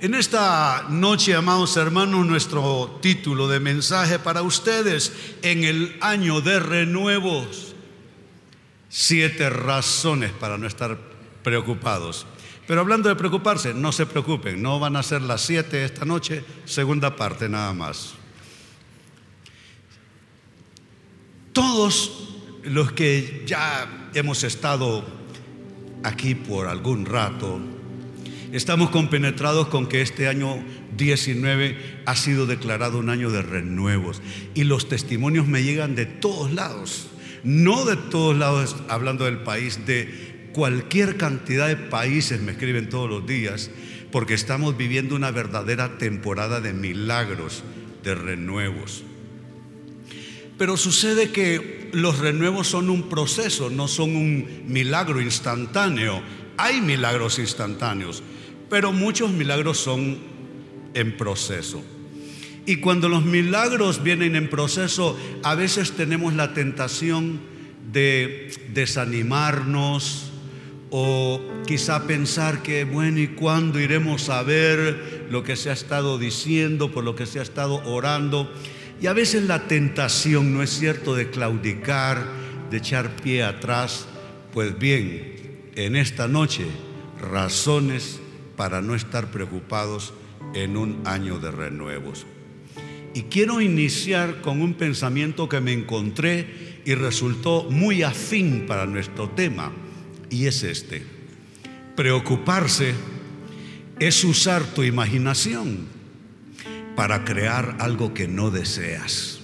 En esta noche, amados hermanos, nuestro título de mensaje para ustedes en el año de renuevos. Siete razones para no estar preocupados. Pero hablando de preocuparse, no se preocupen, no van a ser las siete esta noche, segunda parte nada más. Todos los que ya hemos estado aquí por algún rato, Estamos compenetrados con que este año 19 ha sido declarado un año de renuevos y los testimonios me llegan de todos lados, no de todos lados hablando del país, de cualquier cantidad de países me escriben todos los días, porque estamos viviendo una verdadera temporada de milagros, de renuevos. Pero sucede que los renuevos son un proceso, no son un milagro instantáneo. Hay milagros instantáneos, pero muchos milagros son en proceso. Y cuando los milagros vienen en proceso, a veces tenemos la tentación de desanimarnos o quizá pensar que, bueno, ¿y cuándo iremos a ver lo que se ha estado diciendo, por lo que se ha estado orando? Y a veces la tentación, ¿no es cierto?, de claudicar, de echar pie atrás. Pues bien, en esta noche, razones para no estar preocupados en un año de renuevos. Y quiero iniciar con un pensamiento que me encontré y resultó muy afín para nuestro tema, y es este. Preocuparse es usar tu imaginación para crear algo que no deseas.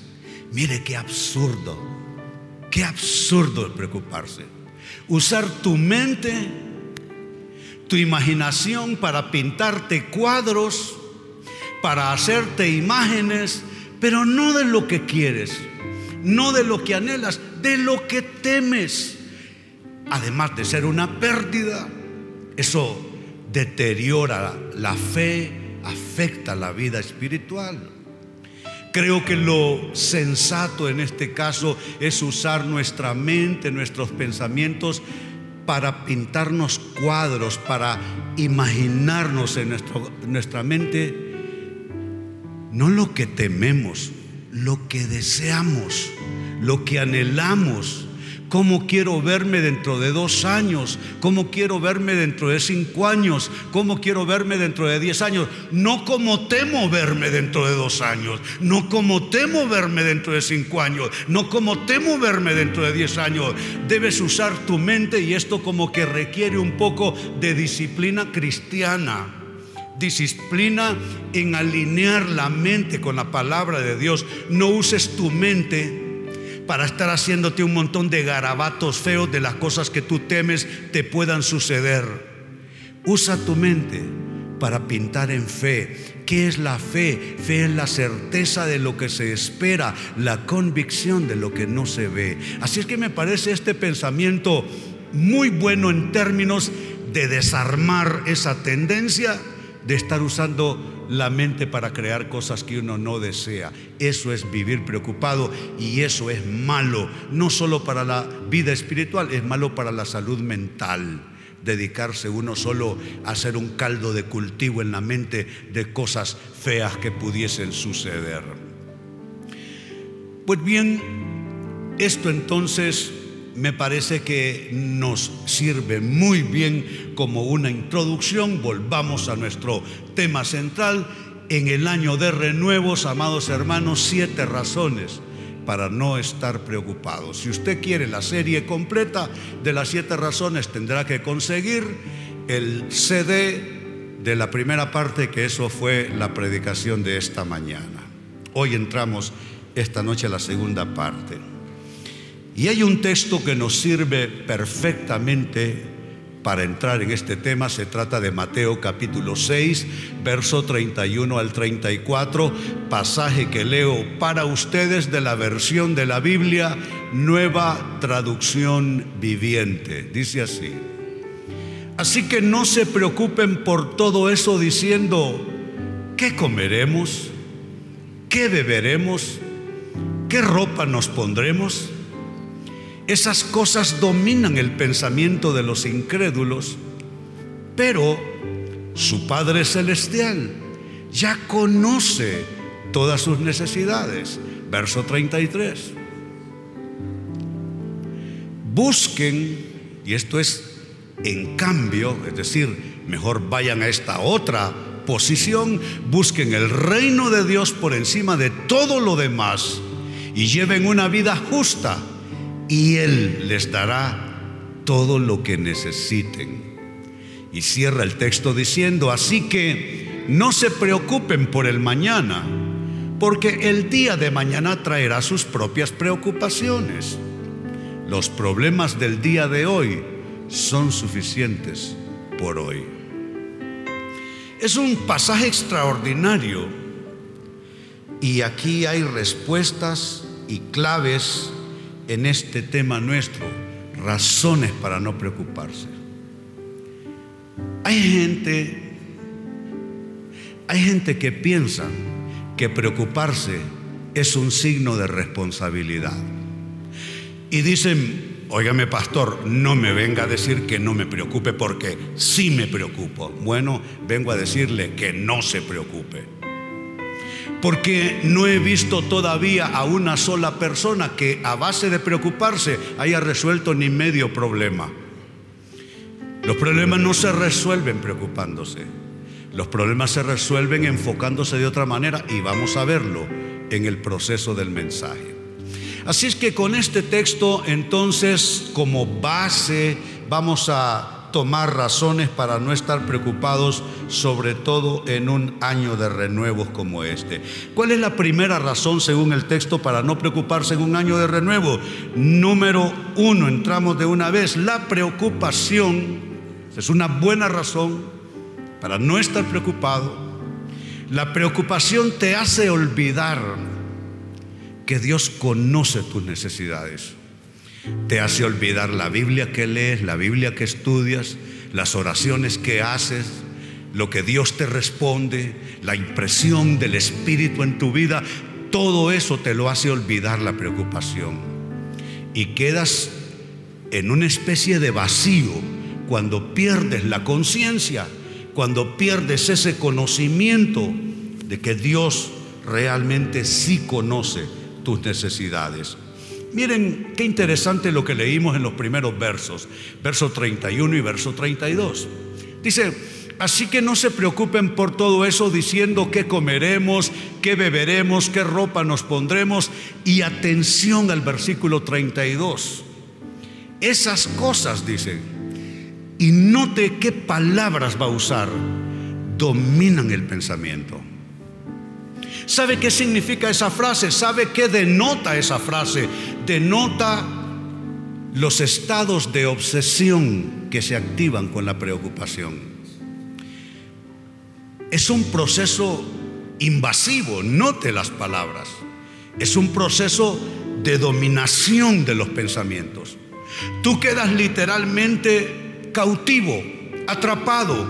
Mire qué absurdo, qué absurdo el preocuparse. Usar tu mente tu imaginación para pintarte cuadros, para hacerte imágenes, pero no de lo que quieres, no de lo que anhelas, de lo que temes. Además de ser una pérdida, eso deteriora la fe, afecta la vida espiritual. Creo que lo sensato en este caso es usar nuestra mente, nuestros pensamientos para pintarnos cuadros, para imaginarnos en nuestra mente no lo que tememos, lo que deseamos, lo que anhelamos ¿Cómo quiero verme dentro de dos años? ¿Cómo quiero verme dentro de cinco años? ¿Cómo quiero verme dentro de diez años? No como temo verme dentro de dos años, no como temo verme dentro de cinco años, no como temo verme dentro de diez años. Debes usar tu mente y esto como que requiere un poco de disciplina cristiana disciplina en alinear la mente con la palabra de Dios. No uses tu mente para estar haciéndote un montón de garabatos feos de las cosas que tú temes te puedan suceder. Usa tu mente para pintar en fe. ¿Qué es la fe? Fe es la certeza de lo que se espera, la convicción de lo que no se ve. Así es que me parece este pensamiento muy bueno en términos de desarmar esa tendencia de estar usando la mente para crear cosas que uno no desea. Eso es vivir preocupado y eso es malo, no solo para la vida espiritual, es malo para la salud mental. Dedicarse uno solo a hacer un caldo de cultivo en la mente de cosas feas que pudiesen suceder. Pues bien, esto entonces me parece que nos sirve muy bien como una introducción. Volvamos a nuestro tema central. En el año de renuevos, amados hermanos, siete razones para no estar preocupados. Si usted quiere la serie completa de las siete razones, tendrá que conseguir el CD de la primera parte, que eso fue la predicación de esta mañana. Hoy entramos esta noche a la segunda parte. Y hay un texto que nos sirve perfectamente para entrar en este tema. Se trata de Mateo capítulo 6, verso 31 al 34, pasaje que leo para ustedes de la versión de la Biblia, nueva traducción viviente. Dice así. Así que no se preocupen por todo eso diciendo, ¿qué comeremos? ¿Qué beberemos? ¿Qué ropa nos pondremos? Esas cosas dominan el pensamiento de los incrédulos, pero su Padre Celestial ya conoce todas sus necesidades. Verso 33. Busquen, y esto es en cambio, es decir, mejor vayan a esta otra posición, busquen el reino de Dios por encima de todo lo demás y lleven una vida justa y Él les dará todo lo que necesiten. Y cierra el texto diciendo, así que no se preocupen por el mañana, porque el día de mañana traerá sus propias preocupaciones. Los problemas del día de hoy son suficientes por hoy. Es un pasaje extraordinario y aquí hay respuestas y claves en este tema nuestro, razones para no preocuparse. Hay gente, hay gente que piensa que preocuparse es un signo de responsabilidad. Y dicen, óigame pastor, no me venga a decir que no me preocupe porque sí me preocupo. Bueno, vengo a decirle que no se preocupe. Porque no he visto todavía a una sola persona que a base de preocuparse haya resuelto ni medio problema. Los problemas no se resuelven preocupándose. Los problemas se resuelven enfocándose de otra manera y vamos a verlo en el proceso del mensaje. Así es que con este texto entonces como base vamos a tomar razones para no estar preocupados, sobre todo en un año de renuevos como este. ¿Cuál es la primera razón según el texto para no preocuparse en un año de renuevo? Número uno, entramos de una vez, la preocupación es una buena razón para no estar preocupado. La preocupación te hace olvidar que Dios conoce tus necesidades. Te hace olvidar la Biblia que lees, la Biblia que estudias, las oraciones que haces, lo que Dios te responde, la impresión del Espíritu en tu vida. Todo eso te lo hace olvidar la preocupación. Y quedas en una especie de vacío cuando pierdes la conciencia, cuando pierdes ese conocimiento de que Dios realmente sí conoce tus necesidades. Miren qué interesante lo que leímos en los primeros versos, verso 31 y verso 32. Dice, así que no se preocupen por todo eso diciendo qué comeremos, qué beberemos, qué ropa nos pondremos y atención al versículo 32. Esas cosas, dice, y note qué palabras va a usar, dominan el pensamiento. ¿Sabe qué significa esa frase? ¿Sabe qué denota esa frase? Denota los estados de obsesión que se activan con la preocupación. Es un proceso invasivo, note las palabras. Es un proceso de dominación de los pensamientos. Tú quedas literalmente cautivo, atrapado,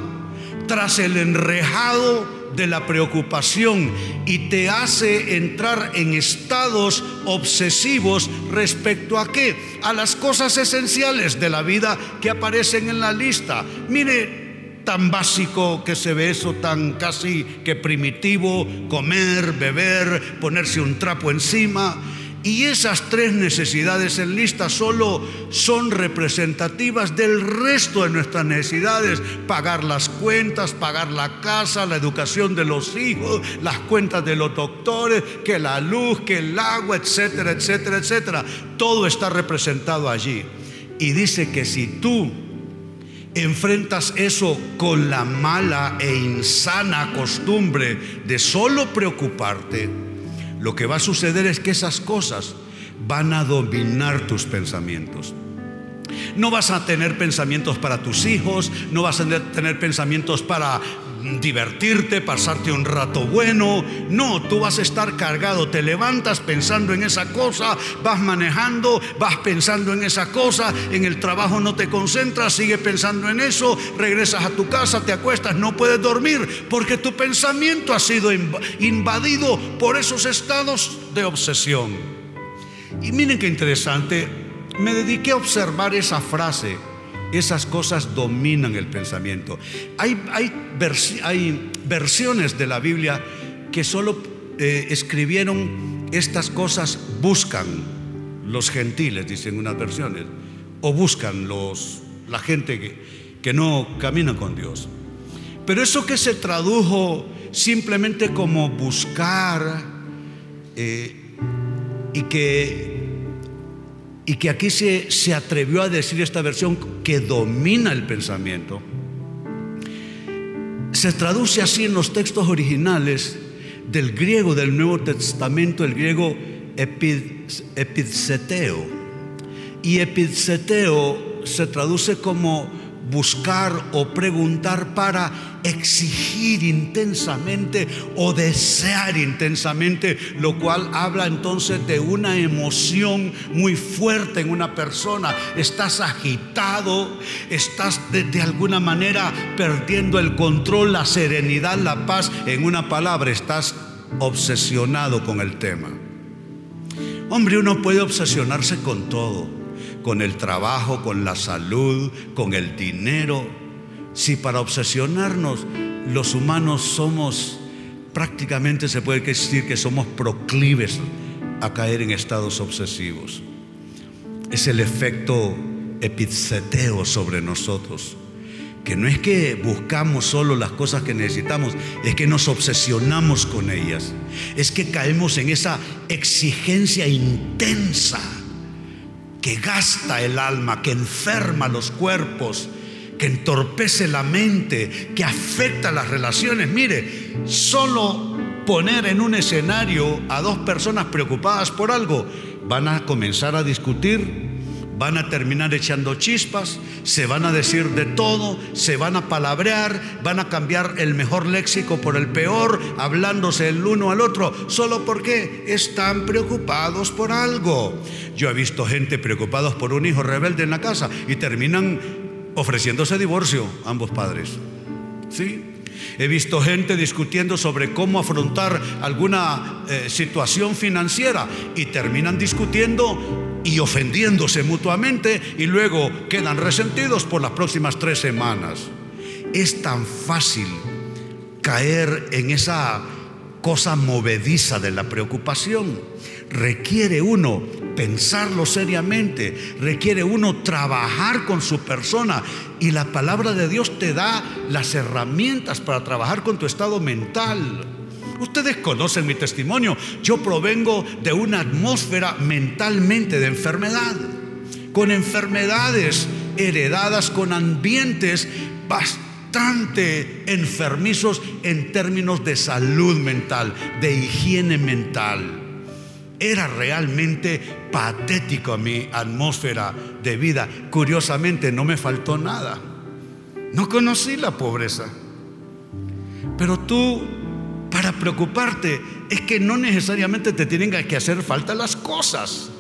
tras el enrejado de la preocupación y te hace entrar en estados obsesivos respecto a qué? A las cosas esenciales de la vida que aparecen en la lista. Mire, tan básico que se ve eso, tan casi que primitivo, comer, beber, ponerse un trapo encima. Y esas tres necesidades en lista solo son representativas del resto de nuestras necesidades. Pagar las cuentas, pagar la casa, la educación de los hijos, las cuentas de los doctores, que la luz, que el agua, etcétera, etcétera, etcétera. Todo está representado allí. Y dice que si tú enfrentas eso con la mala e insana costumbre de solo preocuparte, lo que va a suceder es que esas cosas van a dominar tus pensamientos. No vas a tener pensamientos para tus hijos, no vas a tener pensamientos para divertirte, pasarte un rato bueno. No, tú vas a estar cargado, te levantas pensando en esa cosa, vas manejando, vas pensando en esa cosa, en el trabajo no te concentras, sigue pensando en eso, regresas a tu casa, te acuestas, no puedes dormir porque tu pensamiento ha sido invadido por esos estados de obsesión. Y miren qué interesante, me dediqué a observar esa frase esas cosas dominan el pensamiento. Hay, hay, hay versiones de la Biblia que solo eh, escribieron estas cosas, buscan los gentiles, dicen unas versiones, o buscan los, la gente que, que no camina con Dios. Pero eso que se tradujo simplemente como buscar eh, y, que, y que aquí se, se atrevió a decir esta versión que domina el pensamiento, se traduce así en los textos originales del griego del Nuevo Testamento, el griego epidseteo. Y epidseteo se traduce como buscar o preguntar para exigir intensamente o desear intensamente, lo cual habla entonces de una emoción muy fuerte en una persona. Estás agitado, estás de, alguna manera perdiendo el control, la serenidad, la paz. En una palabra, estás obsesionado con el tema. Hombre, uno puede obsesionarse con todo con el trabajo, con la salud, con el dinero. Si para obsesionarnos los humanos somos, prácticamente se puede decir que somos proclives a caer en estados obsesivos. Es el efecto epiceteo sobre nosotros. Que no es que buscamos solo las cosas que necesitamos, es que nos obsesionamos con ellas. Es que caemos en esa exigencia intensa que gasta el alma, que enferma los cuerpos, que entorpece la mente, que afecta las relaciones. Mire, solo poner en un escenario a dos personas preocupadas por algo, van a comenzar a discutir, van a terminar echando chispas, se van a decir de todo, se van a palabrear, van a cambiar el mejor léxico por el peor, hablándose el uno al otro, solo porque están preocupados por algo. Yo he visto gente preocupados por un hijo rebelde en la casa y terminan ofreciéndose divorcio ambos padres. ¿Sí? He visto gente discutiendo sobre cómo afrontar alguna eh, situación financiera y terminan discutiendo y ofendiéndose mutuamente y luego quedan resentidos por las próximas tres semanas. Es tan fácil caer en esa cosa movediza de la preocupación. Requiere uno pensarlo seriamente, requiere uno trabajar con su persona y la palabra de Dios te da las herramientas para trabajar con tu estado mental. Ustedes conocen mi testimonio. Yo provengo de una atmósfera mentalmente de enfermedad, con enfermedades heredadas, con ambientes bastante enfermizos en términos de salud mental, de higiene mental. Era realmente patético mi atmósfera de vida. Curiosamente no me faltó nada. No conocí la pobreza. Pero tú para preocuparte es que no necesariamente te tienen que hacer falta las cosas.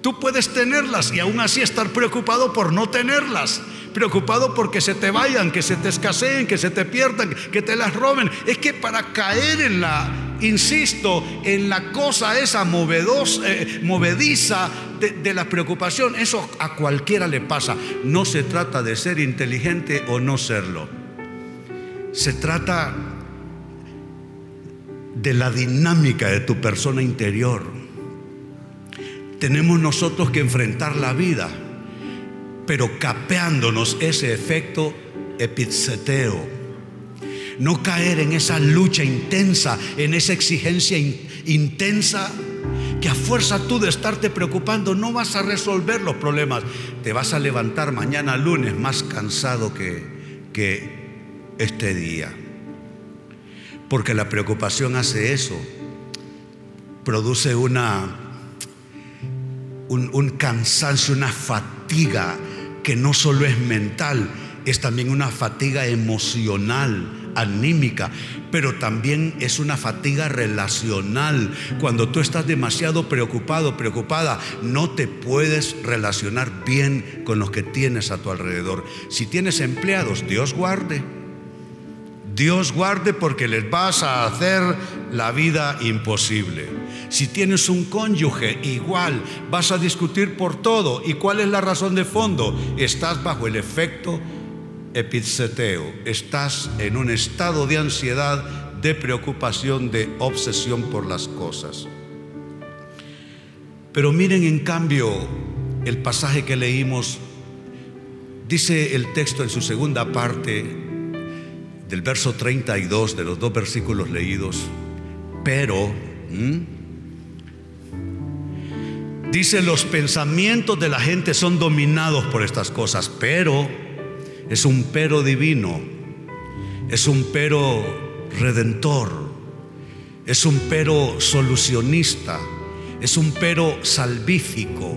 Tú puedes tenerlas y aún así estar preocupado por no tenerlas. Preocupado porque se te vayan, que se te escaseen, que se te pierdan, que te las roben. Es que para caer en la, insisto, en la cosa esa eh, movediza de, de la preocupación, eso a cualquiera le pasa. No se trata de ser inteligente o no serlo. Se trata de la dinámica de tu persona interior. Tenemos nosotros que enfrentar la vida, pero capeándonos ese efecto epiceteo. No caer en esa lucha intensa, en esa exigencia intensa, que a fuerza tú de estarte preocupando no vas a resolver los problemas. Te vas a levantar mañana lunes más cansado que, que este día. Porque la preocupación hace eso. Produce una, un, un cansancio, una fatiga que no solo es mental, es también una fatiga emocional, anímica, pero también es una fatiga relacional. Cuando tú estás demasiado preocupado, preocupada, no te puedes relacionar bien con los que tienes a tu alrededor. Si tienes empleados, Dios guarde. Dios guarde porque les vas a hacer la vida imposible. Si tienes un cónyuge, igual vas a discutir por todo. ¿Y cuál es la razón de fondo? Estás bajo el efecto epiceteo. Estás en un estado de ansiedad, de preocupación, de obsesión por las cosas. Pero miren en cambio el pasaje que leímos. Dice el texto en su segunda parte del verso 32 de los dos versículos leídos. Pero... Dice, los pensamientos de la gente son dominados por estas cosas, pero es un pero divino, es un pero redentor, es un pero solucionista, es un pero salvífico.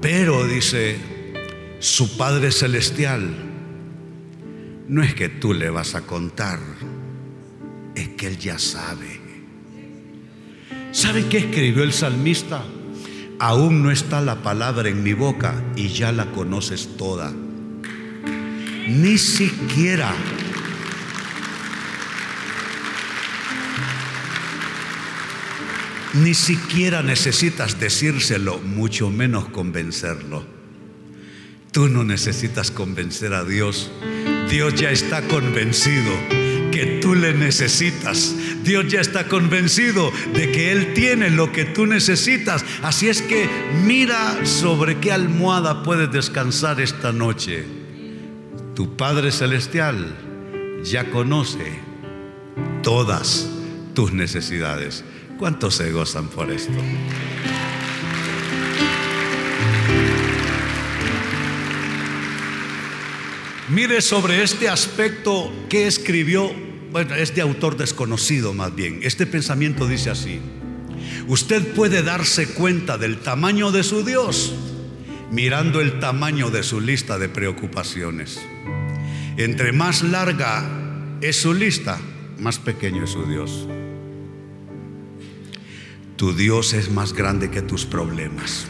Pero, dice, su Padre Celestial, no es que tú le vas a contar, es que Él ya sabe. ¿Sabe qué escribió el salmista? aún no está la palabra en mi boca y ya la conoces toda. Ni siquiera Ni siquiera necesitas decírselo, mucho menos convencerlo. Tú no necesitas convencer a Dios. Dios ya está convencido que tú le necesitas. Dios ya está convencido de que Él tiene lo que tú necesitas. Así es que mira sobre qué almohada puedes descansar esta noche. Tu Padre Celestial ya conoce todas tus necesidades. ¿Cuántos se gozan por esto? Mire sobre este aspecto que escribió, bueno, es de autor desconocido más bien. Este pensamiento dice así, usted puede darse cuenta del tamaño de su Dios mirando el tamaño de su lista de preocupaciones. Entre más larga es su lista, más pequeño es su Dios. Tu Dios es más grande que tus problemas.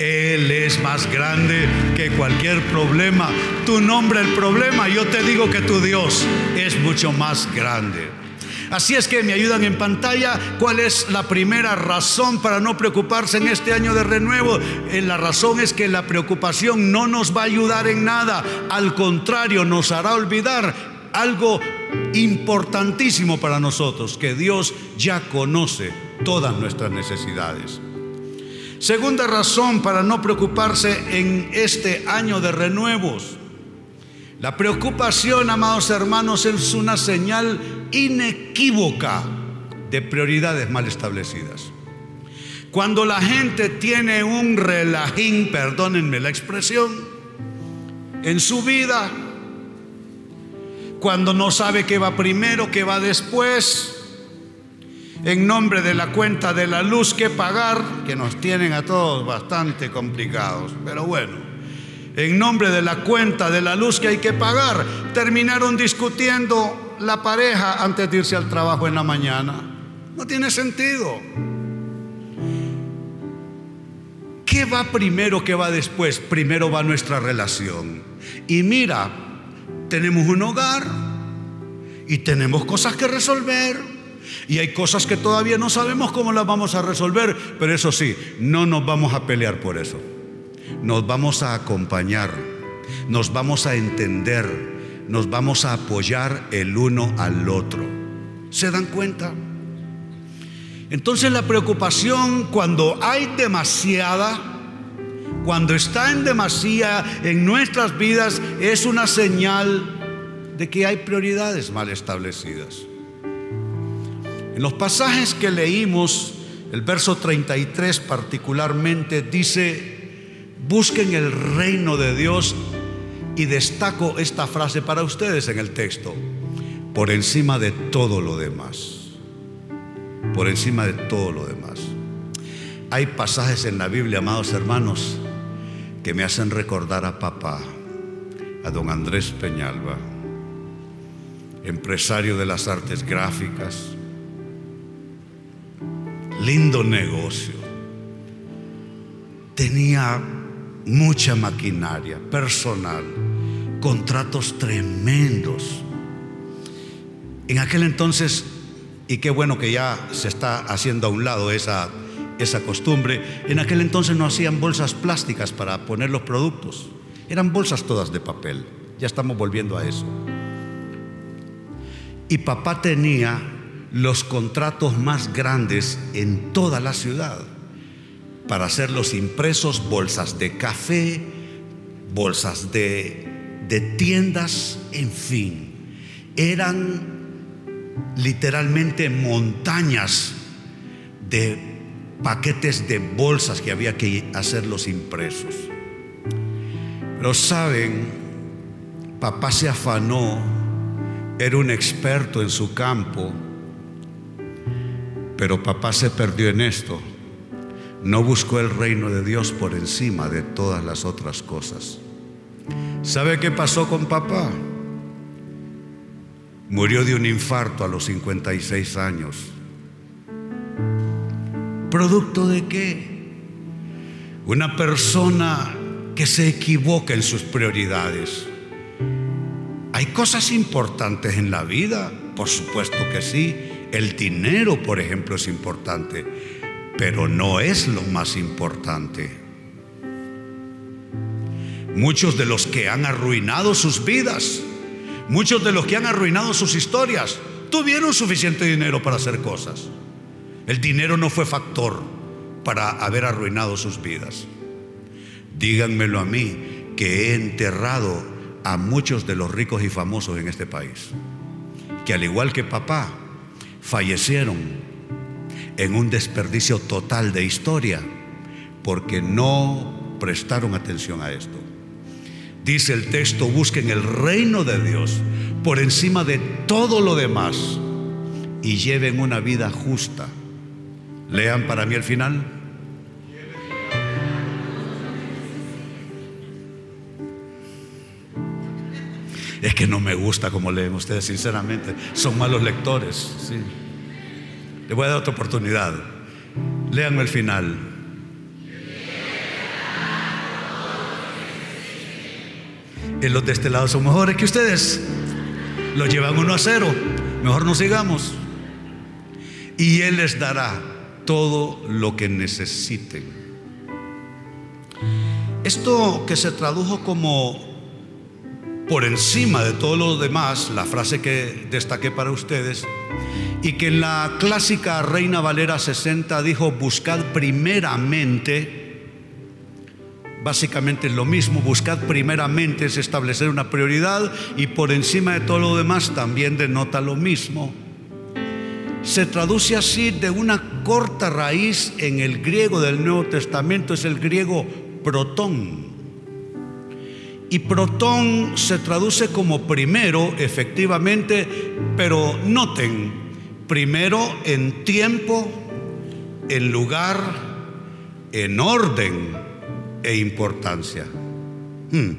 Él es más grande que cualquier problema. Tu nombre el problema, yo te digo que tu Dios es mucho más grande. Así es que me ayudan en pantalla cuál es la primera razón para no preocuparse en este año de renuevo. Eh, la razón es que la preocupación no nos va a ayudar en nada, al contrario, nos hará olvidar algo importantísimo para nosotros, que Dios ya conoce todas nuestras necesidades. Segunda razón para no preocuparse en este año de renuevos. La preocupación, amados hermanos, es una señal inequívoca de prioridades mal establecidas. Cuando la gente tiene un relajín, perdónenme la expresión, en su vida, cuando no sabe qué va primero, qué va después, en nombre de la cuenta de la luz que pagar, que nos tienen a todos bastante complicados, pero bueno, en nombre de la cuenta de la luz que hay que pagar, terminaron discutiendo la pareja antes de irse al trabajo en la mañana. No tiene sentido. ¿Qué va primero, qué va después? Primero va nuestra relación. Y mira, tenemos un hogar y tenemos cosas que resolver y hay cosas que todavía no sabemos cómo las vamos a resolver, pero eso sí, no nos vamos a pelear por eso. Nos vamos a acompañar, nos vamos a entender, nos vamos a apoyar el uno al otro. ¿Se dan cuenta? Entonces la preocupación cuando hay demasiada, cuando está en demasía en nuestras vidas, es una señal de que hay prioridades mal establecidas. En los pasajes que leímos, el verso 33 particularmente dice, busquen el reino de Dios y destaco esta frase para ustedes en el texto, por encima de todo lo demás, por encima de todo lo demás. Hay pasajes en la Biblia, amados hermanos, que me hacen recordar a papá, a don Andrés Peñalba, empresario de las artes gráficas, lindo negocio. Tenía mucha maquinaria, personal, contratos tremendos. En aquel entonces, y qué bueno que ya se está haciendo a un lado esa, esa costumbre, en aquel entonces no hacían bolsas plásticas para poner los productos, eran bolsas todas de papel, ya estamos volviendo a eso. Y papá tenía los contratos más grandes en toda la ciudad para hacer los impresos, bolsas de café, bolsas de, de tiendas, en fin. Eran literalmente montañas de paquetes de bolsas que había que hacer los impresos. Pero saben, papá se afanó, era un experto en su campo, pero papá se perdió en esto. No buscó el reino de Dios por encima de todas las otras cosas. ¿Sabe qué pasó con papá? Murió de un infarto a los 56 años. ¿Producto de qué? Una persona que se equivoca en sus prioridades. Hay cosas importantes en la vida, por supuesto que sí. El dinero, por ejemplo, es importante, pero no es lo más importante. Muchos de los que han arruinado sus vidas Muchos de los que han arruinado sus historias tuvieron suficiente dinero para hacer cosas. El dinero no fue factor para haber arruinado sus vidas. Díganmelo a mí que he enterrado a muchos de los ricos y famosos en este país, que al igual que papá, fallecieron en un desperdicio total de historia porque no prestaron atención a esto. Dice el texto, busquen el reino de Dios por encima de todo lo demás y lleven una vida justa. Lean para mí el final. Es que no me gusta como leen ustedes, sinceramente. Son malos lectores. Sí. Le voy a dar otra oportunidad. Leanme el final. En los de este lado son mejores que ustedes. Los llevan uno a cero. Mejor no sigamos. Y Él les dará todo lo que necesiten. Esto que se tradujo como por encima de todo lo demás, la frase que destaqué para ustedes, y que en la clásica Reina Valera 60 dijo, buscad primeramente Básicamente es lo mismo, buscad primeramente es establecer una prioridad y por encima de todo lo demás también denota lo mismo. Se traduce así de una corta raíz en el griego del Nuevo Testamento, es el griego protón. Y protón se traduce como primero, efectivamente, pero noten, primero en tiempo, en lugar, en orden e importancia. Hmm.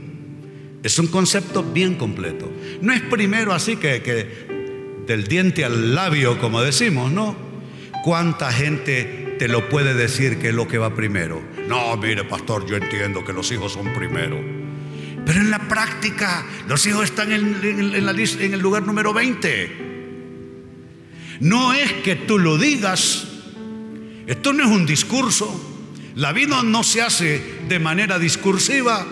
Es un concepto bien completo. No es primero así que, que del diente al labio, como decimos, ¿no? ¿Cuánta gente te lo puede decir que es lo que va primero? No, mire, pastor, yo entiendo que los hijos son primero. Pero en la práctica, los hijos están en, el lugar número 20. No es que tú lo digas. Esto no es un discurso. La vida no se hace de manera discursiva,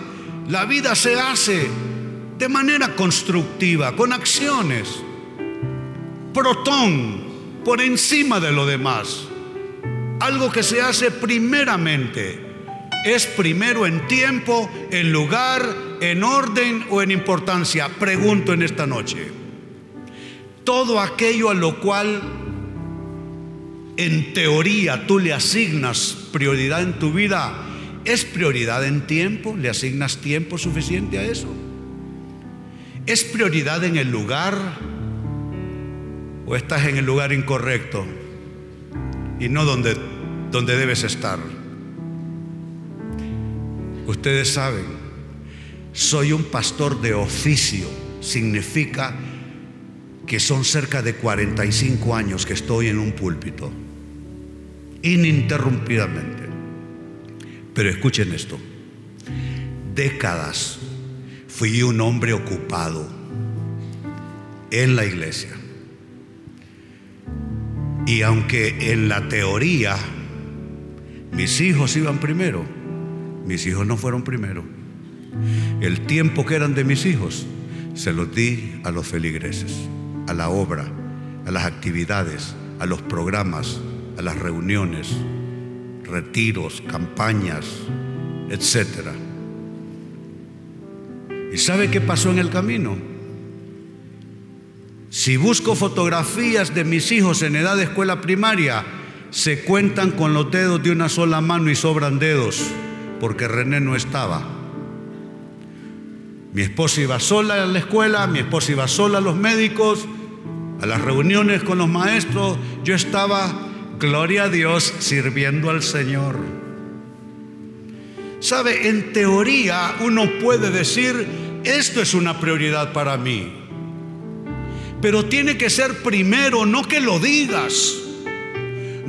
la vida se hace de manera constructiva, con acciones. Protón, por encima de lo demás. Algo que se hace primeramente. Es primero en tiempo, en lugar, en orden o en importancia. Pregunto en esta noche. Todo aquello a lo cual en teoría tú le asignas prioridad en tu vida, ¿es prioridad en tiempo? ¿Le asignas tiempo suficiente a eso? ¿Es prioridad en el lugar o estás en el lugar incorrecto y no donde, donde debes estar? Ustedes saben, soy un pastor de oficio, significa que son cerca de 45 años que estoy en un púlpito. Ininterrumpidamente. Pero escuchen esto, décadas fui un hombre ocupado en la iglesia, Y aunque en la teoría mis hijos iban primero, mis hijos no fueron primero. El tiempo que eran de mis hijos se los di a los feligreses, a la obra, a las actividades, a los programas, a las reuniones, retiros, campañas, etc. ¿Y sabe qué pasó en el camino? Si busco fotografías de mis hijos en edad de escuela primaria, se cuentan con los dedos de una sola mano y sobran dedos, porque René no estaba. Mi esposa iba sola a la escuela, mi esposa iba sola a los médicos, a las reuniones con los maestros, yo estaba, gloria a Dios, sirviendo al Señor. Sabe, en teoría uno puede decir, esto es una prioridad para mí, pero tiene que ser primero, no que lo digas.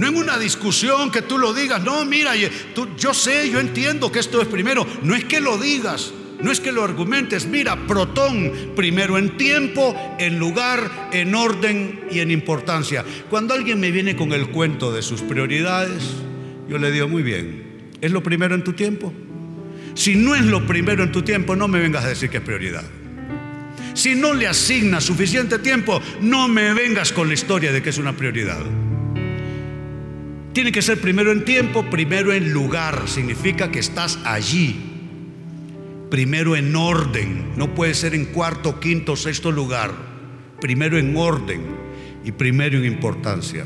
No en una discusión que tú lo digas, no, mira, yo sé, yo entiendo que esto es primero, no es que lo digas, no es que lo argumentes, mira, protón, primero en tiempo, en lugar, en orden y en importancia. Cuando alguien me viene con el cuento de sus prioridades, yo le digo, muy bien, ¿es lo primero en tu tiempo? Si no es lo primero en tu tiempo, no me vengas a decir que es prioridad. Si no le asignas suficiente tiempo, no me vengas con la historia de que es una prioridad. Tiene que ser primero en tiempo, primero en lugar. Significa que estás allí primero en orden, no puede ser en cuarto, quinto, sexto lugar, primero en orden y primero en importancia.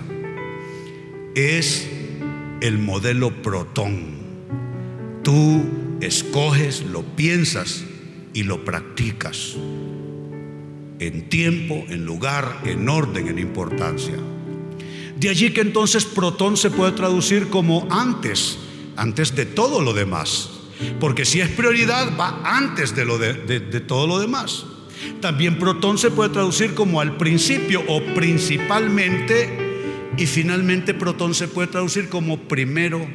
Es el modelo protón. Tú escoges, lo piensas y lo practicas. En tiempo, en lugar, en orden, en importancia. De allí que entonces protón se puede traducir como antes, antes de todo lo demás. Porque si es prioridad, va antes de, lo de, todo lo demás. También protón se puede traducir como al principio o principalmente. Y finalmente protón se puede traducir como primero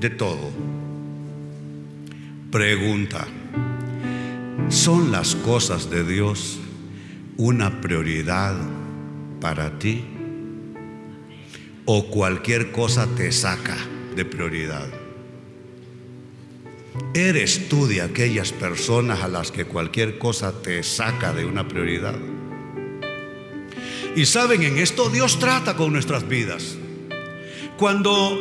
de todo. Pregunta. ¿Son las cosas de Dios una prioridad para ti? ¿O cualquier cosa te saca de prioridad? ¿Eres tú de aquellas personas a las que cualquier cosa te saca de una prioridad? Y saben, en esto Dios trata con nuestras vidas. Cuando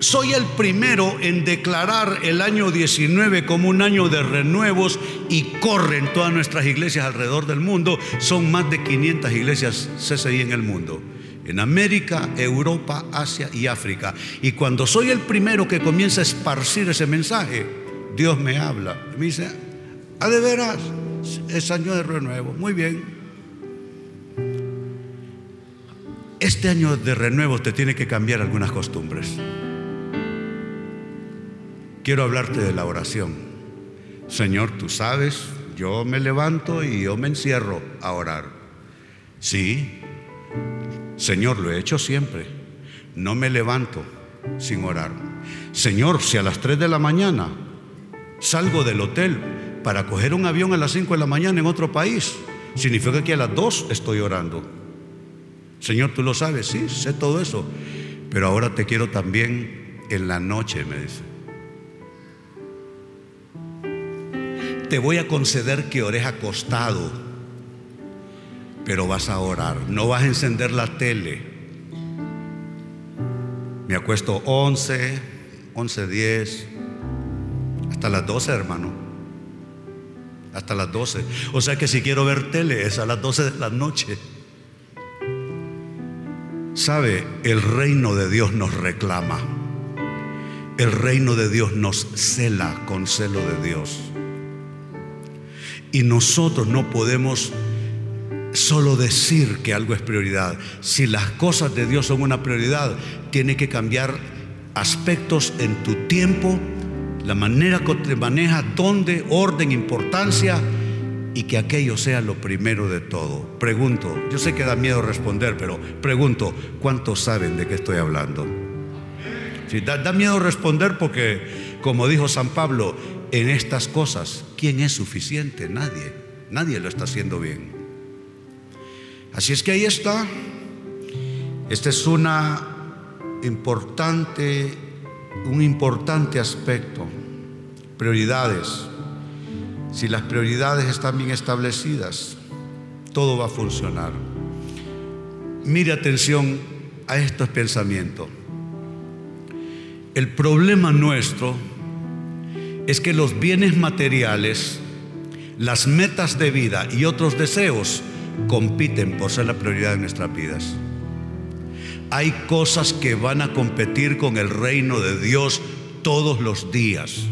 soy el primero en declarar el año 19 como un año de renuevos y corren todas nuestras iglesias alrededor del mundo, son más de 500 iglesias CCI en el mundo en América, Europa, Asia y África. Y cuando soy el primero que comienza a esparcir ese mensaje, Dios me habla. Me dice, ¿a de veras? Es año de renuevo. Muy bien. Este año de renuevo te tiene que cambiar algunas costumbres. Quiero hablarte de la oración. Señor, tú sabes, yo me levanto y yo me encierro a orar. Sí, Señor, lo he hecho siempre. No me levanto sin orar. Señor, si a las 3 de la mañana salgo del hotel para coger un avión a las 5 de la mañana en otro país, significa que a las 2 estoy orando. Señor, tú lo sabes, sí, sé todo eso. Pero ahora te quiero también en la noche, me dice. Te voy a conceder que ores acostado, pero vas a orar. No vas a encender la tele. Me acuesto 11, 11, 10, hasta las 12, hermano. Hasta las 12. O sea que si quiero ver tele es a las 12 de la noche. ¿Sabe? El reino de Dios nos reclama. El reino de Dios nos cela con celo de Dios. Y nosotros no podemos solo decir que algo es prioridad. Si las cosas de Dios son una prioridad, tiene que cambiar aspectos en tu tiempo, la manera que te maneja, dónde, orden, importancia y que aquello sea lo primero de todo. Pregunto, yo sé que da miedo responder, pero pregunto, ¿cuántos saben de qué estoy hablando? Si da, da miedo responder porque, como dijo San Pablo, en estas cosas, ¿quién es suficiente? Nadie, nadie lo está haciendo bien. Así es que ahí está. Este es una importante, un importante aspecto. Prioridades. Si las prioridades están bien establecidas, todo va a funcionar. Mire atención a estos pensamientos. El problema nuestro es que los bienes materiales, las metas de vida y otros deseos compiten por ser la prioridad de nuestras vidas. Hay cosas que van a competir con el reino de Dios todos los días.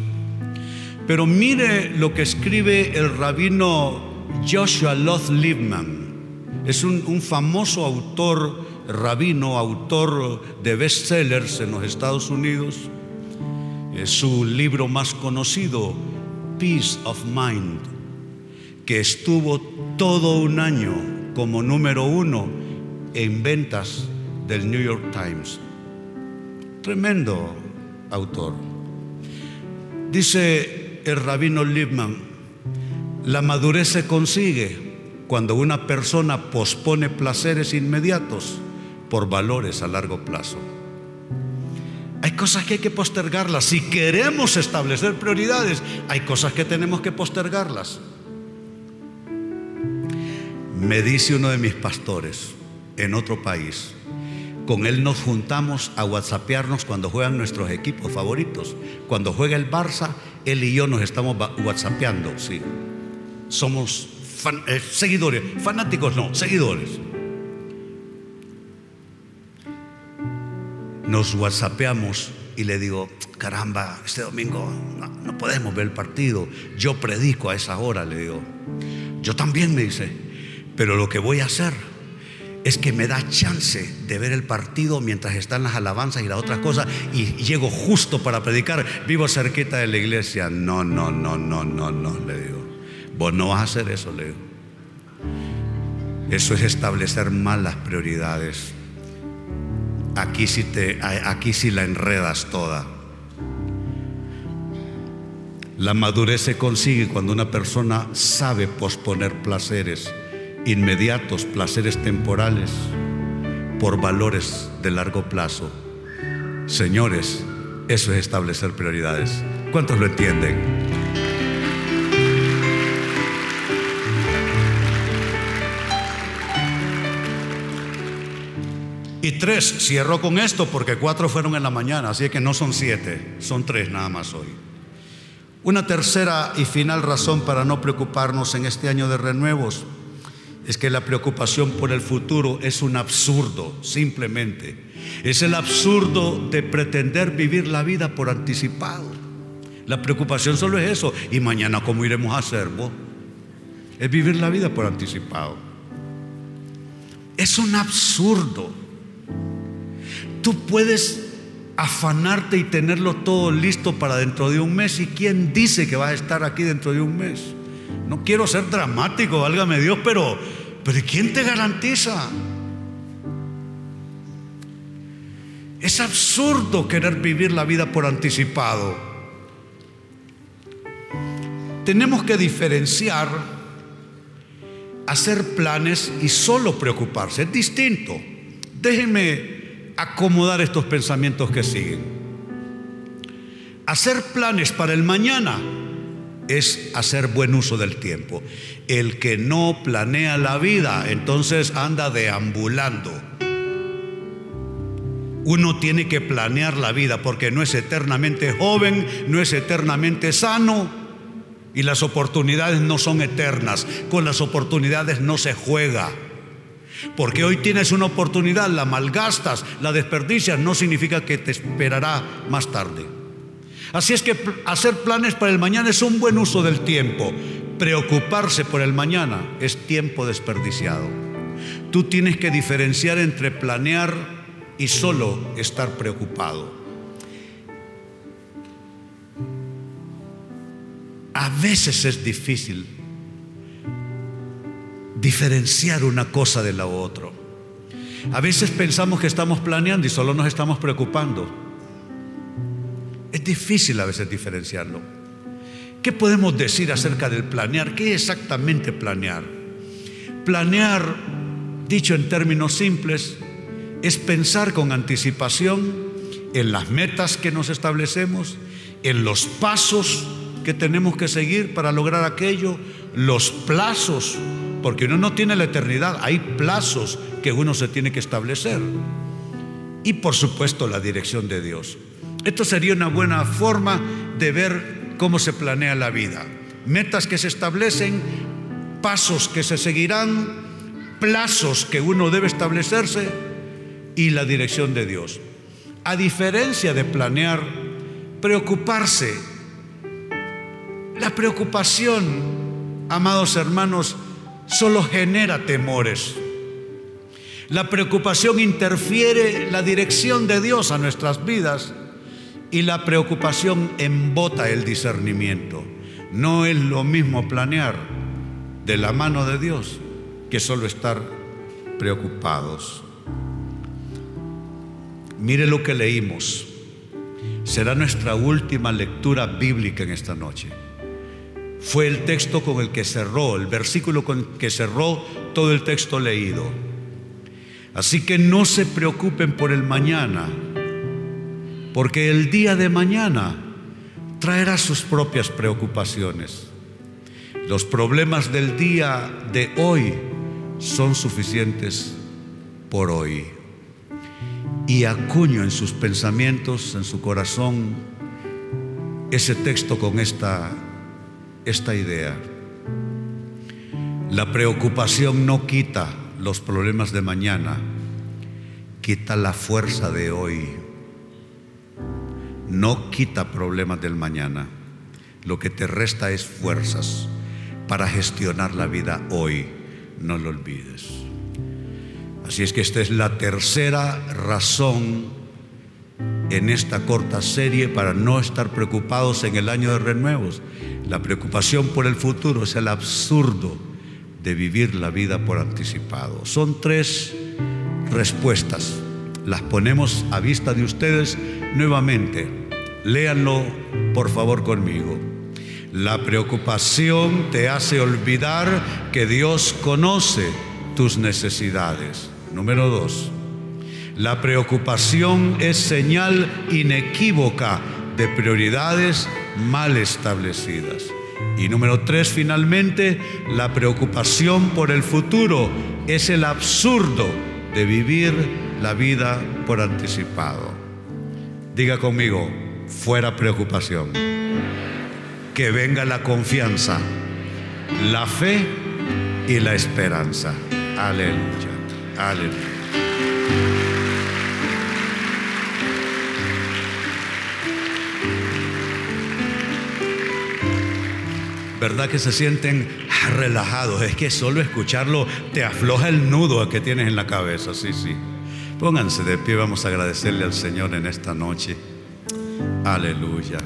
Pero mire lo que escribe el rabino Joshua Loth Liebman. Es un, famoso autor, rabino, autor de bestsellers en los Estados Unidos. Es su libro más conocido, Peace of Mind, que estuvo todo un año como número uno en ventas del New York Times. Tremendo autor. Dice el rabino Liebman, la madurez se consigue cuando una persona pospone placeres inmediatos por valores a largo plazo. Hay cosas que hay que postergarlas. Si queremos establecer prioridades, hay cosas que tenemos que postergarlas. Me dice uno de mis pastores en otro país, con él nos juntamos a whatsappearnos cuando juegan nuestros equipos favoritos. Cuando juega el Barça, él y yo nos estamos whatsappeando, sí. Somos eh, seguidores, fanáticos no, seguidores. Nos whatsappeamos y le digo, caramba, este domingo no, no podemos ver el partido. Yo predico a esa hora, le digo. Yo también me dice, pero lo que voy a hacer es que me da chance de ver el partido mientras están las alabanzas y las otras cosas y llego justo para predicar, vivo cerquita de la iglesia. No, no, no, no, no, no, le digo. Vos no vas a hacer eso, le digo. Eso es establecer malas prioridades. Aquí sí, te, aquí sí la enredas toda. La madurez se consigue cuando una persona sabe posponer placeres inmediatos, placeres temporales, por valores de largo plazo. Señores, eso es establecer prioridades. ¿Cuántos lo entienden? Y tres, cierro con esto porque cuatro fueron en la mañana, así que no son siete, son tres nada más hoy. Una tercera y final razón para no preocuparnos en este año de renuevos es que la preocupación por el futuro es un absurdo, simplemente. Es el absurdo de pretender vivir la vida por anticipado. La preocupación solo es eso. ¿Y mañana cómo iremos a hacer vos? Es vivir la vida por anticipado. Es un absurdo. Tú puedes afanarte y tenerlo todo listo para dentro de un mes. ¿Y quién dice que vas a estar aquí dentro de un mes? No quiero ser dramático, válgame Dios, pero, pero ¿quién te garantiza? Es absurdo querer vivir la vida por anticipado. Tenemos que diferenciar hacer planes y solo preocuparse. Es distinto. Déjenme acomodar estos pensamientos que siguen. Hacer planes para el mañana es hacer buen uso del tiempo. El que no planea la vida, entonces anda deambulando. Uno tiene que planear la vida porque no es eternamente joven, no es eternamente sano y las oportunidades no son eternas. Con las oportunidades no se juega. Porque hoy tienes una oportunidad, la malgastas, la desperdicias, no significa que te esperará más tarde. Así es que hacer planes para el mañana es un buen uso del tiempo. Preocuparse por el mañana es tiempo desperdiciado. Tú tienes que diferenciar entre planear y solo estar preocupado. A veces es difícil diferenciar una cosa de la otra. A veces pensamos que estamos planeando y solo nos estamos preocupando. Es difícil a veces diferenciarlo. ¿Qué podemos decir acerca del planear? ¿Qué es exactamente planear? Planear, dicho en términos simples, es pensar con anticipación en las metas que nos establecemos, en los pasos que tenemos que seguir para lograr aquello, los plazos, porque uno no tiene la eternidad, hay plazos que uno se tiene que establecer. Y por supuesto la dirección de Dios. Esto sería una buena forma de ver cómo se planea la vida. Metas que se establecen, pasos que se seguirán, plazos que uno debe establecerse y la dirección de Dios. A diferencia de planear, preocuparse. La preocupación, amados hermanos, solo genera temores. La preocupación interfiere la dirección de Dios a nuestras vidas y la preocupación embota el discernimiento. No es lo mismo planear de la mano de Dios que solo estar preocupados. Mire lo que leímos. Será nuestra última lectura bíblica en esta noche. Fue el texto con el que cerró, el versículo con el que cerró todo el texto leído. Así que no se preocupen por el mañana, porque el día de mañana traerá sus propias preocupaciones. Los problemas del día de hoy son suficientes por hoy y acuño en sus pensamientos, en su corazón, ese texto con esta, esta idea. La preocupación no quita los problemas de mañana, quita la fuerza de hoy. No quita problemas del mañana. Lo que te resta es fuerzas para gestionar la vida hoy. No lo olvides. Así es que esta es la tercera razón en esta corta serie para no estar preocupados en el año de renuevos. La preocupación por el futuro es el absurdo de vivir la vida por anticipado. Son tres respuestas. Las ponemos a vista de ustedes nuevamente. Léanlo por favor conmigo. La preocupación te hace olvidar que Dios conoce tus necesidades. Número dos, la preocupación es señal inequívoca de prioridades mal establecidas. Y número tres, finalmente, la preocupación por el futuro es el absurdo de vivir la vida por anticipado. Diga conmigo, fuera preocupación. Que venga la confianza, la fe y la esperanza. Aleluya. ¿Verdad que se sienten relajados? Es que solo escucharlo te afloja el nudo que tienes en la cabeza. Sí, sí. Pónganse de pie, vamos a agradecerle al Señor en esta noche. Aleluya.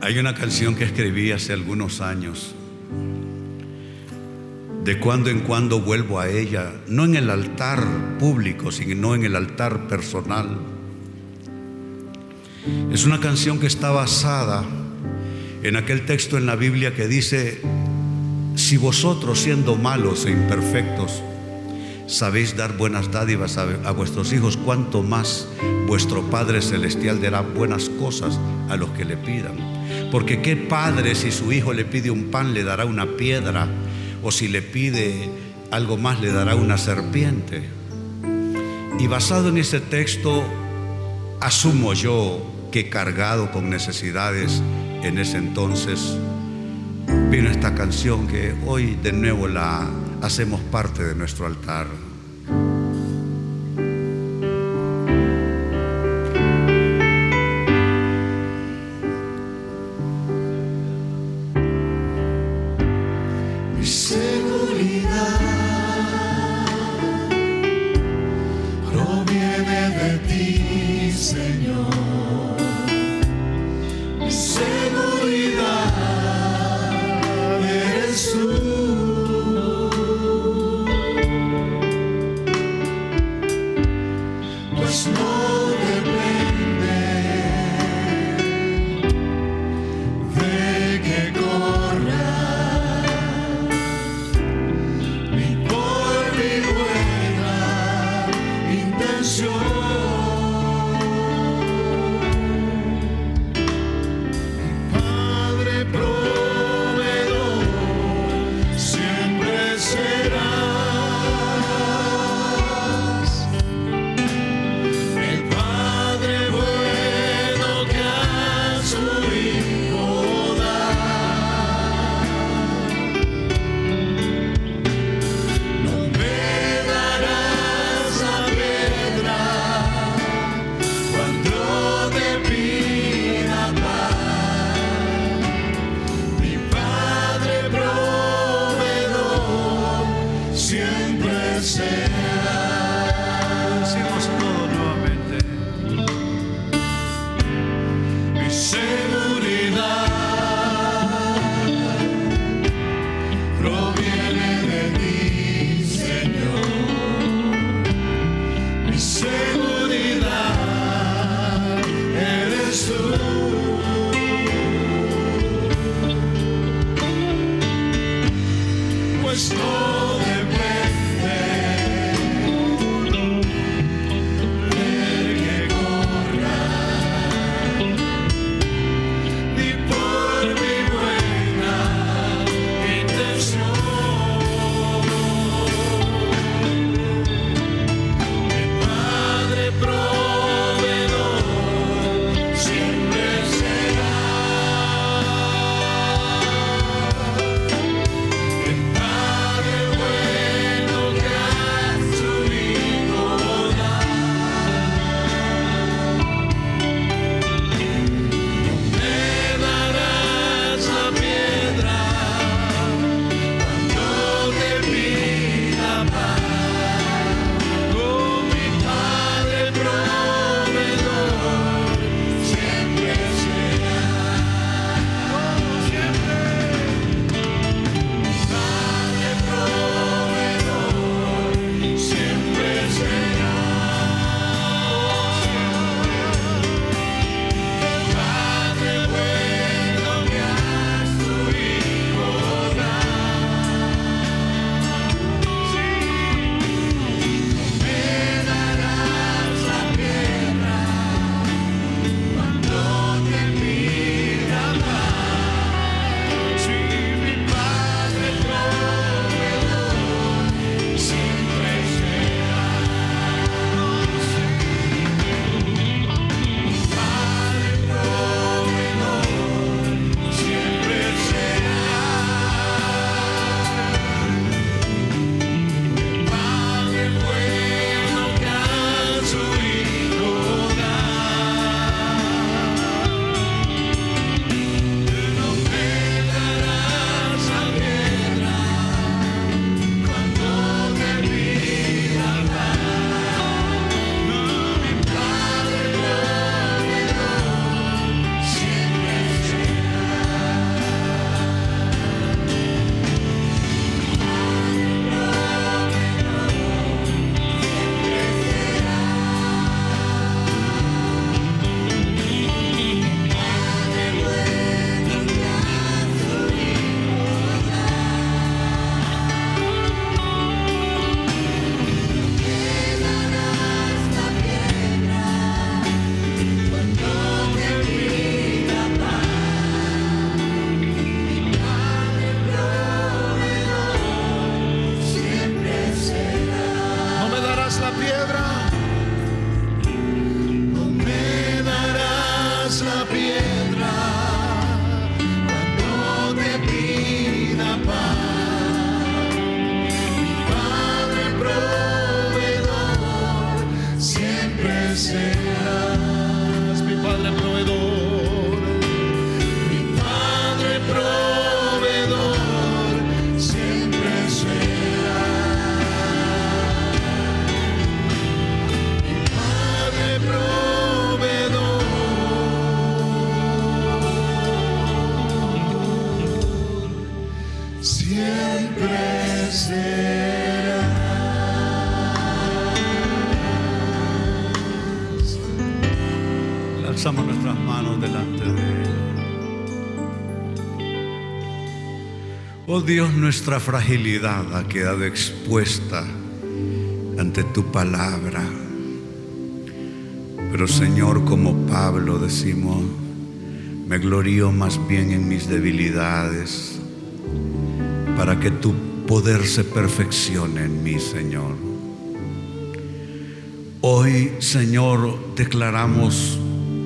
Hay una canción que escribí hace algunos años de cuando en cuando vuelvo a ella, no en el altar público, sino en el altar personal. Es una canción que está basada en aquel texto en la Biblia que dice, si vosotros siendo malos e imperfectos sabéis dar buenas dádivas a, vuestros hijos, cuanto más vuestro Padre Celestial dará buenas cosas a los que le pidan. Porque qué padre si su hijo le pide un pan le dará una piedra o si le pide algo más le dará una serpiente. Y basado en ese texto, asumo yo que cargado con necesidades en ese entonces, vino esta canción que hoy de nuevo la hacemos parte de nuestro altar. You. Oh Dios, nuestra fragilidad ha quedado expuesta ante tu palabra. Pero Señor, como Pablo decimos, me glorío más bien en mis debilidades para que tu poder se perfeccione en mí, Señor. Hoy, Señor, declaramos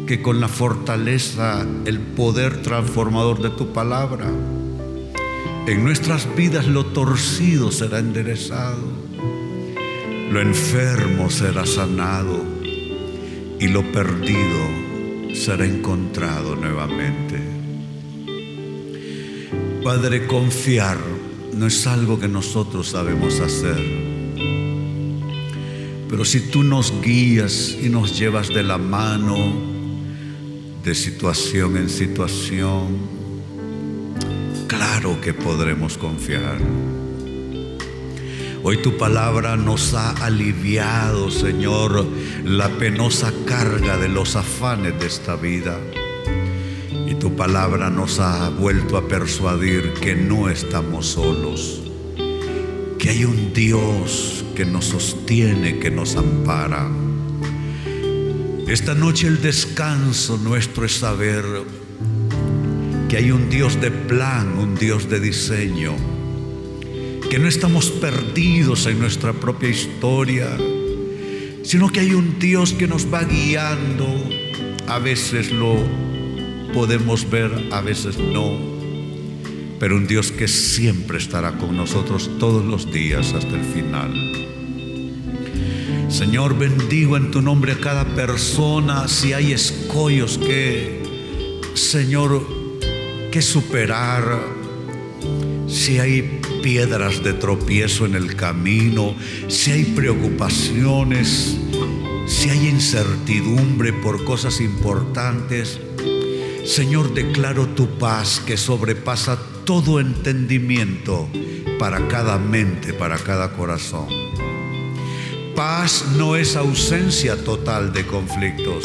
que con la fortaleza, el poder transformador de tu palabra, en nuestras vidas lo torcido será enderezado, lo enfermo será sanado y lo perdido será encontrado nuevamente. Padre, confiar no es algo que nosotros sabemos hacer. Pero si tú nos guías y nos llevas de la mano de situación en situación, claro que podremos confiar. Hoy tu palabra nos ha aliviado, Señor, la penosa carga de los afanes de esta vida. Y tu palabra nos ha vuelto a persuadir que no estamos solos, que hay un Dios que nos sostiene, que nos ampara. Esta noche el descanso nuestro es saber que hay un Dios de plan, un Dios de diseño, que no estamos perdidos en nuestra propia historia, sino que hay un Dios que nos va guiando. A veces lo podemos ver, a veces no, pero un Dios que siempre estará con nosotros todos los días hasta el final. Señor, bendigo en tu nombre a cada persona. Si hay escollos que, Señor, que superar, si hay piedras de tropiezo en el camino, si hay preocupaciones, si hay incertidumbre por cosas importantes, Señor, declaro tu paz que sobrepasa todo entendimiento para cada mente, para cada corazón. Paz no es ausencia total de conflictos.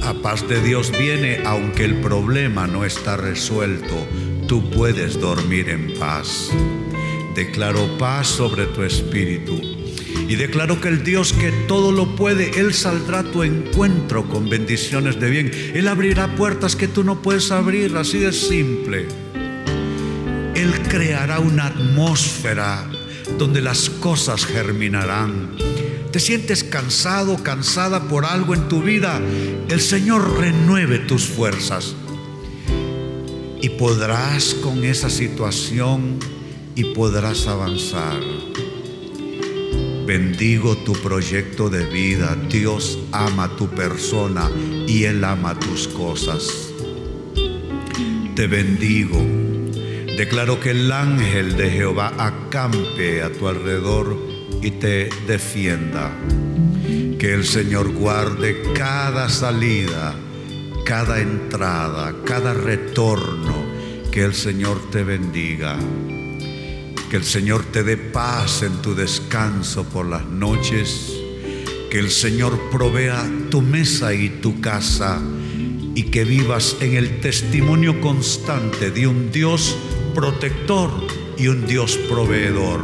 La paz de Dios viene aunque el problema no está resuelto. Tú puedes dormir en paz. Declaro paz sobre tu espíritu. Y declaro que el Dios que todo lo puede, Él saldrá a tu encuentro con bendiciones de bien. Él abrirá puertas que tú no puedes abrir, así de simple. Él creará una atmósfera donde las cosas germinarán. Te sientes cansado, cansada por algo en tu vida, el Señor renueve tus fuerzas. Y podrás con esa situación y podrás avanzar. Bendigo tu proyecto de vida. Dios ama tu persona y Él ama tus cosas. Te bendigo. Declaro que el ángel de Jehová acampe a tu alrededor y te defienda. Que el Señor guarde cada salida, cada entrada, cada retorno. Que el Señor te bendiga. Que el Señor te dé paz en tu descanso por las noches. Que el Señor provea tu mesa y tu casa y que vivas en el testimonio constante de un Dios protector y un Dios proveedor.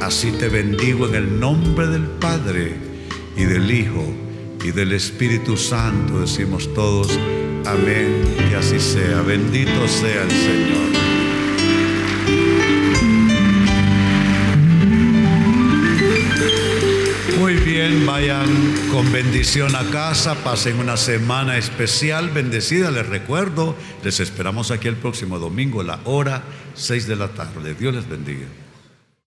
Así te bendigo en el nombre del Padre y del Hijo y del Espíritu Santo. Decimos todos, amén y así sea. Bendito sea el Señor. Con bendición a casa, pasen una semana especial, bendecida, les recuerdo, les esperamos aquí el próximo domingo, la hora 6 de la tarde. Dios les bendiga.